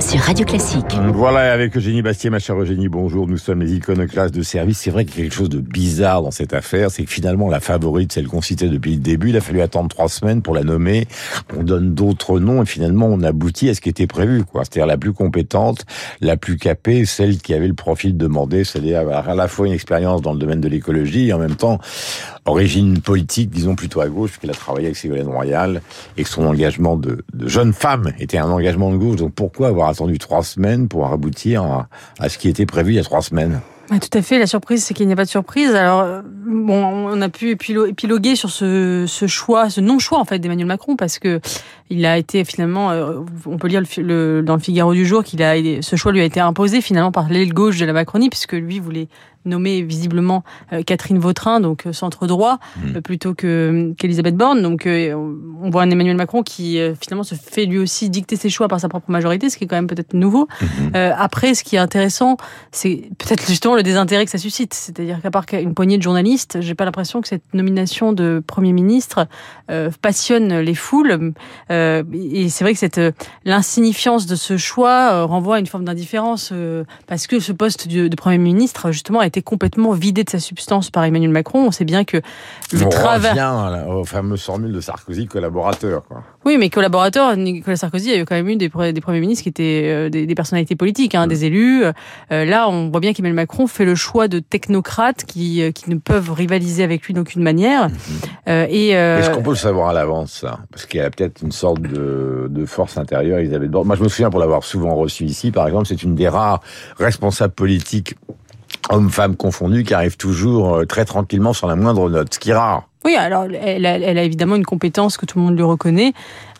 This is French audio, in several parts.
sur Radio Classique. Voilà, avec Eugénie Bastier, ma chère Eugénie, bonjour, nous sommes les iconoclastes de service. C'est vrai qu'il y a quelque chose de bizarre dans cette affaire, c'est que finalement la favorite, celle qu'on citait depuis le début, il a fallu attendre trois semaines pour la nommer, on donne d'autres noms et finalement on aboutit à ce qui était prévu. C'est-à-dire la plus compétente, la plus capée, celle qui avait le profil demandé, c'est-à-dire à la fois une expérience dans le domaine de l'écologie et en même temps origine politique, disons plutôt à gauche, puisqu'elle a travaillé avec Ségolène Royal et que son engagement de, de, jeune femme était un engagement de gauche. Donc pourquoi avoir attendu trois semaines pour aboutir à, ce qui était prévu il y a trois semaines tout à fait. La surprise, c'est qu'il n'y a pas de surprise. Alors, euh, bon, on a pu épiloguer sur ce, choix, ce non-choix en fait d'Emmanuel Macron, parce que il a été finalement, euh, on peut lire dans le Figaro du jour qu'il a, ce choix lui a été imposé finalement par l'aile gauche de la Macronie, puisque lui voulait nommer visiblement euh, Catherine Vautrin, donc euh, centre droit, mmh. plutôt que qu'Elisabeth Borne. Donc on voit un Emmanuel Macron qui finalement se fait lui aussi dicter ses choix par sa propre majorité, ce qui est quand même peut-être nouveau. Mmh. après, ce qui est intéressant, c'est peut-être justement le désintérêt que ça suscite. C'est-à-dire qu'à part une poignée de journalistes, j'ai pas l'impression que cette nomination de Premier ministre passionne les foules. Euh, et c'est vrai que cette euh, l'insignifiance de ce choix euh, renvoie à une forme d'indifférence parce que ce poste de, premier ministre justement été complètement vidé de sa substance par Emmanuel Macron. On sait bien que le travail revient au fameux formule de Sarkozy collaborateur. Quoi. Oui, mais collaborateur, Nicolas Sarkozy a eu quand même eu des, des premiers ministres qui étaient des, personnalités politiques, hein, des élus. là, on voit bien qu'Emmanuel Macron fait le choix de technocrates qui, qui ne peuvent rivaliser avec lui d'aucune manière. Et est-ce qu'on peut le savoir à l'avance, ça Parce qu'il y a peut-être une sorte de, force intérieure, Elisabeth Borne. Moi, je me souviens pour l'avoir souvent reçue ici, par exemple, c'est une des rares responsables politiques hommes-femmes confondus, qui arrivent toujours euh, très tranquillement sans la moindre note, ce qui est rare. Oui, alors elle a, elle a, évidemment une compétence que tout le monde lui reconnaît,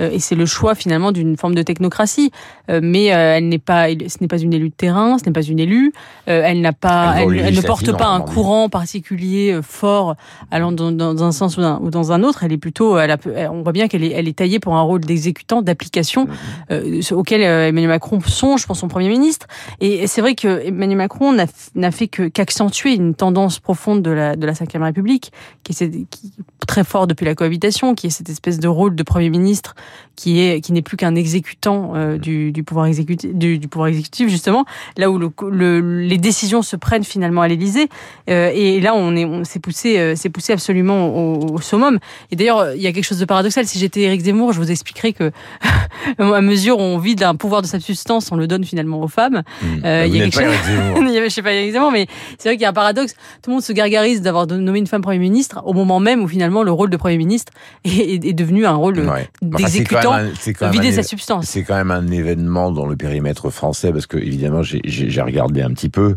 euh, et c'est le choix finalement d'une forme de technocratie. Euh, mais euh, elle n'est pas, ce n'est pas une élue de terrain, ce n'est pas une élue. elle n'a pas, elle, ne porte pas un courant particulier fort allant dans, dans un sens ou dans, ou dans, un autre. Elle est plutôt, elle a, on voit bien qu'elle est, elle est taillée pour un rôle d'exécutant, d'application mhm. auquel Emmanuel Macron songe pour son premier ministre. Et c'est vrai que Emmanuel Macron n'a fait que qu'accentuer une tendance profonde de la de la Ve République, qui est qui, très fort depuis la cohabitation, qui est cette espèce de rôle de Premier ministre qui est qui n'est plus qu'un exécutant euh, du, du, pouvoir exécutif du, du, pouvoir exécutif justement là où le, les décisions se prennent finalement à l'Élysée. Euh, et là on est on s'est poussé euh, s'est poussé absolument au, au, summum. Et d'ailleurs il y a quelque chose de paradoxal. Si j'étais Éric Zemmour je vous expliquerais que à mesure où on vide un pouvoir de sa substance on le donne finalement aux femmes. Mmh. euh, il y a quelque chose je sais pas Zemmour mais c'est vrai qu'il y a un paradoxe. Tout le monde se gargarise d'avoir nommé une femme premier ministre au moment même où finalement le rôle de Premier ministre est, est devenu un rôle d'exécutant, vider sa substance. C'est quand même un événement dans le périmètre français, parce que évidemment j'ai regardé un petit peu.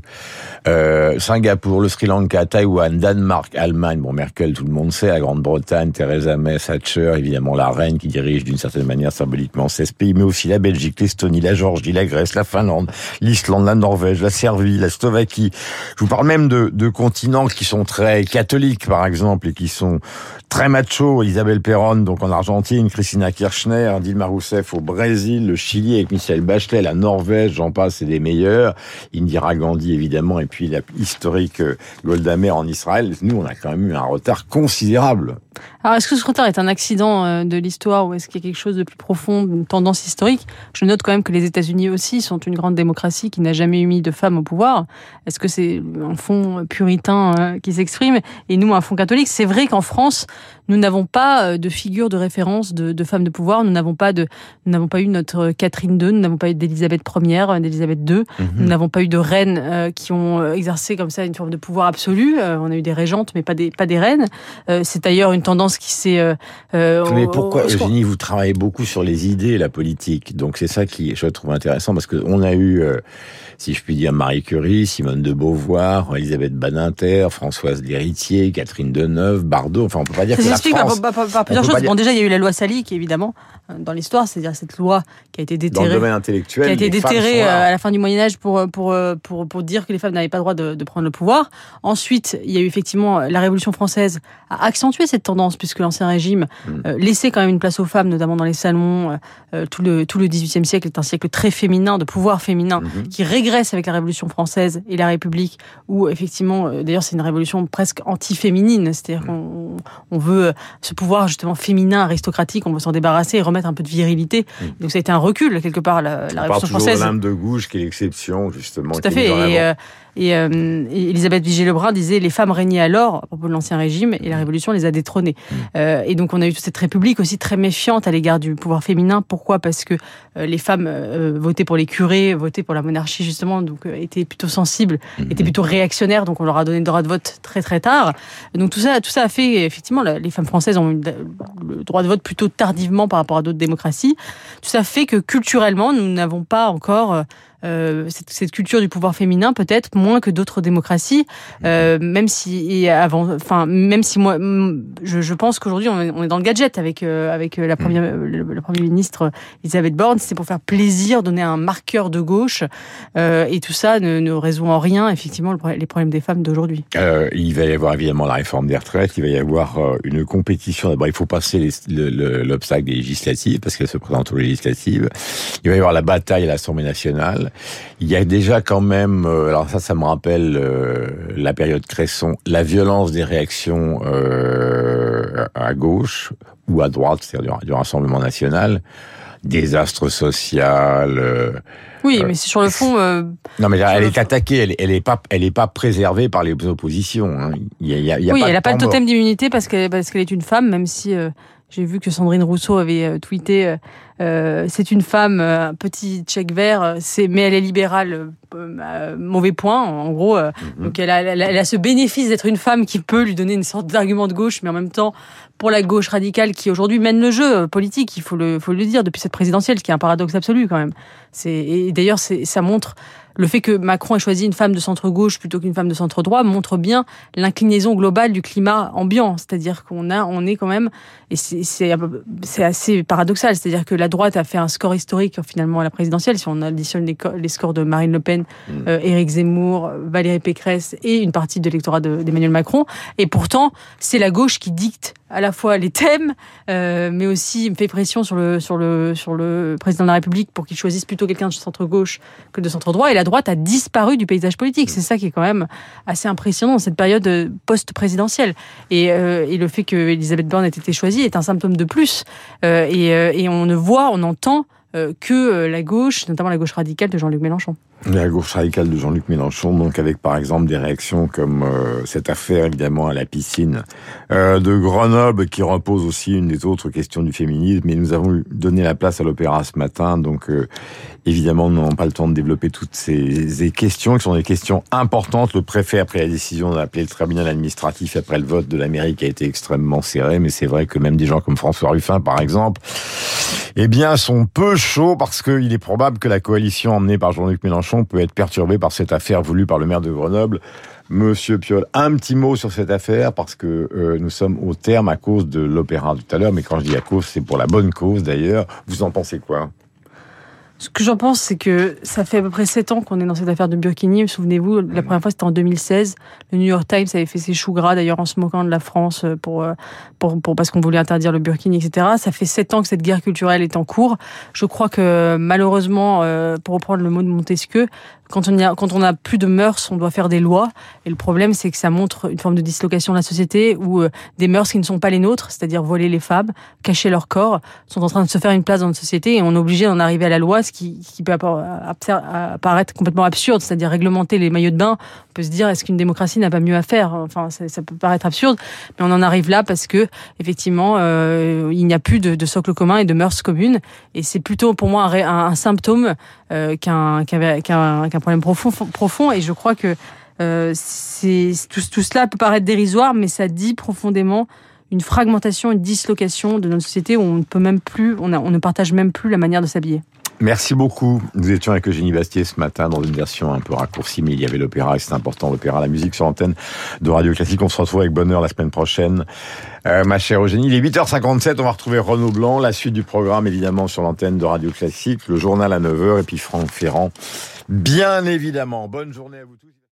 Euh, Singapour, le Sri Lanka, Taïwan, Danemark, Allemagne, bon Merkel tout le monde sait, la Grande-Bretagne, Theresa May, Thatcher, évidemment la reine qui dirige d'une certaine manière symboliquement 16 pays, mais aussi la Belgique, l'Estonie, la Géorgie, la Grèce, la Finlande, l'Islande, la Norvège, la Serbie, la Slovaquie. Je vous parle même de, de continents qui sont très catholiques, par exemple, et qui sont très macho, Isabelle Perron, donc en Argentine, Christina Kirchner, Dilma Rousseff au Brésil, le Chili avec Michel Bachelet, la Norvège, j'en passe, c'est des meilleurs. Indira Gandhi, évidemment, et puis la historique euh, Golda Meir en Israël. Nous, on a quand même eu un retard considérable. Alors, est-ce que ce retard est un accident euh, de l'histoire ou est-ce qu'il y a quelque chose de plus profond, une tendance historique? Je note quand même que les États-Unis aussi sont une grande démocratie qui n'a jamais eu mis de femmes au pouvoir. Est-ce que c'est un fond puritain euh, qui s'exprime? Et nous un fond catholique C'est vrai qu'en France, nous n'avons pas euh, de figure de référence de, de femmes de pouvoir. Nous n'avons pas de, nous n'avons pas eu notre Catherine II, nous n'avons pas eu d'Élisabeth Ier, d'Élisabeth II. Mhm. Nous n'avons pas eu de reines qui ont exercé comme ça une forme de pouvoir absolu. on a eu des régentes, mais pas des, pas des reines. c'est d'ailleurs une tendance qui s'est. Euh, euh, Mais pourquoi, Eugénie, vous travaillez beaucoup sur les idées et la politique. Donc c'est ça qui, je trouve intéressant parce qu'on a eu, euh, si je puis dire, Marie Curie, Simone de Beauvoir, Elisabeth Badinter, Françoise Lhéritier, Catherine Deneuve, Bardot. Enfin, on peut pas dire que la France. Par, par, par, plusieurs choses. Bon, déjà, il y a eu la loi Sali, qui évidemment dans l'histoire, c'est-à-dire cette loi qui a été déterrée, dans le domaine intellectuel, qui a été déterrée à la fin du Moyen Âge pour pour pour pour dire que les femmes n'avaient pas le droit de, de prendre le pouvoir. Ensuite, il y a eu effectivement la Révolution française a accentué cette tendance, puisque l'Ancien Régime Mm. euh, laissait quand même une place aux femmes, notamment dans les salons. Euh, tout le tout le XVIIIe siècle est un siècle très féminin, de pouvoir féminin, Mhm. qui régresse avec la Révolution française et la République, où effectivement, euh, d'ailleurs, c'est une révolution presque anti-féminine, c'est-à-dire qu'on on veut euh, ce pouvoir justement féminin, aristocratique, on veut s'en débarrasser et remettre un peu de virilité. Donc ça a été un recul quelque part la, la Mm. On parle Révolution toujours française. l'âme de gauche qui est l'exception, justement. Tout à fait. Et, euh, euh, et Elisabeth Vigée-Lebrun disait les femmes régnaient alors à propos de l'ancien régime et la révolution les a détrônées. Euh, et donc on a eu toute cette république aussi très méfiante à l'égard du pouvoir féminin. Pourquoi? Parce que euh, les femmes euh, votaient pour les curés, votaient pour la monarchie justement, donc euh, étaient plutôt sensibles, Mhm. étaient plutôt réactionnaires. Donc on leur a donné le droit de vote très très tard. Donc tout ça, tout ça a fait effectivement les femmes françaises ont eu le droit de vote plutôt tardivement par rapport à d'autres démocraties. Tout ça fait que culturellement nous n'avons pas encore euh, euh, cette, cette culture du pouvoir féminin peut-être moins que d'autres démocraties, euh, même si et avant, enfin même si moi, mm, je, je pense qu'aujourd'hui on, est- on est dans le gadget avec euh, avec la première le, le premier ministre Elisabeth Borne, c'est pour faire plaisir, donner un marqueur de gauche, euh, et tout ça ne, ne résout en rien effectivement le les problèmes des femmes d'aujourd'hui. Euh, il va y avoir évidemment la réforme des retraites, il va y avoir euh, une compétition. D'abord, il faut passer les- le- l'obstacle des législatives, parce qu'elles se présentent aux législatives. Il va y avoir la bataille à l'Assemblée nationale. Il y a déjà quand même, euh, alors ça, ça me rappelle euh, la période Cresson, la violence des réactions euh, à gauche ou à droite, c'est-à-dire du, du Rassemblement national, désastre social. euh, Oui, mais c'est sur le fond. non, mais Sur elle le est fond. attaquée, elle, elle est pas, elle est pas préservée par les oppositions. hein. Il y a, il y a- il y a oui, pas elle n'a pas le totem d'immunité parce qu'elle parce qu'elle est une femme, même si j'ai vu que Sandrine Rousseau avait euh, tweeté euh, euh, c'est une femme, euh, un petit chèque vert, c'est mais elle est libérale, euh, mauvais point en gros. euh, Mhm. Donc elle a, elle, a, elle a ce bénéfice d'être une femme qui peut lui donner une sorte d'argument de gauche, mais en même temps pour la gauche radicale qui aujourd'hui mène le jeu politique, il faut le, faut le dire depuis cette présidentielle, ce qui est un paradoxe absolu quand même. C'est et d'ailleurs c'est ça montre le fait que Macron ait choisi une femme de centre gauche plutôt qu'une femme de centre droit montre bien l'inclinaison globale du climat ambiant, c'est-à-dire qu'on a on est quand même et c'est assez paradoxal, c'est-à-dire que la droite a fait un score historique finalement à la présidentielle. Si on additionne les, les scores de Marine Le Pen, Mm. euh, Éric Zemmour, Valérie Pécresse et une partie de l'électorat de- d'Emmanuel Macron. Et pourtant c'est la gauche qui dicte à la fois les thèmes euh, mais aussi fait pression sur le sur le sur le président de la République pour qu'il choisisse plutôt quelqu'un de centre gauche que de centre droit et la droite a disparu du paysage politique. C'est ça qui est quand même assez impressionnant dans cette période euh, post-présidentielle. Et, euh, et le fait que Elisabeth Borne ait été choisie est un symptôme de plus. Euh, et, euh, et on ne voit, on entend que euh, la gauche, notamment la gauche radicale de Jean-Luc Mélenchon. La gauche radicale de Jean-Luc Mélenchon, donc avec par exemple des réactions comme euh, cette affaire évidemment à la piscine euh, de Grenoble qui repose aussi une des autres questions du féminisme. Et nous avons donné la place à l'opéra ce matin, donc euh, évidemment nous n'avons pas le temps de développer toutes ces, ces questions qui sont des questions importantes. Le préfet a pris la décision d'appeler le tribunal administratif après le vote de la mairie qui a été extrêmement serré, mais c'est vrai que même des gens comme François Ruffin par exemple, eh bien sont peu chauds parce qu'il est probable que la coalition emmenée par Jean-Luc Mélenchon peut être perturbée par cette affaire voulue par le maire de Grenoble. Monsieur Piolle, un petit mot sur cette affaire parce que euh, nous sommes au terme à cause de l'opéra tout à l'heure, mais quand je dis à cause, c'est pour la bonne cause d'ailleurs. Vous en pensez quoi? Ce que j'en pense, c'est que ça fait à peu près sept ans qu'on est dans cette affaire de Burkini. Souvenez-vous, la première fois, c'était en 2016. Le New York Times avait fait ses choux gras, d'ailleurs, en se moquant de la France pour, euh, pour, pour parce qu'on voulait interdire le Burkini, etc. Ça fait sept ans que cette guerre culturelle est en cours. Je crois que, malheureusement, euh, pour reprendre le mot de Montesquieu, quand on, y a, quand on a plus de mœurs, on doit faire des lois. Et le problème, c'est que ça montre une forme de dislocation de la société où euh, des mœurs qui ne sont pas les nôtres, c'est-à-dire voler les femmes, cacher leur corps, sont en train de se faire une place dans notre société et on est obligé d'en arriver à la loi, ce qui, qui peut apparaître complètement absurde, c'est-à-dire réglementer les maillots de bain. On peut se dire, est-ce qu'une démocratie n'a pas mieux à faire? Enfin, ça, peut paraître absurde, mais on en arrive là parce que, effectivement, euh, il n'y a plus de, socle commun et de mœurs communes. Et c'est plutôt pour moi un, symptôme euh, qu'un qu qu qu problème profond, profond. Et je crois que euh, tout, tout cela peut paraître dérisoire, mais ça dit profondément une fragmentation, une dislocation de notre société où on ne peut même plus, on, a, on ne partage même plus la manière de s'habiller. Merci beaucoup. Nous étions avec Eugénie Bastier ce matin dans une version un peu raccourcie, mais il y avait l'opéra et c'est important, l'opéra, la musique sur l'antenne de Radio Classique. On se retrouve avec bonheur la semaine prochaine. Euh, ma chère Eugénie, il est 8h57, on va retrouver Renaud Blanc, la suite du programme évidemment sur l'antenne de Radio Classique, le journal à 9h et puis Franck Ferrand. Bien évidemment. Bonne journée à vous tous.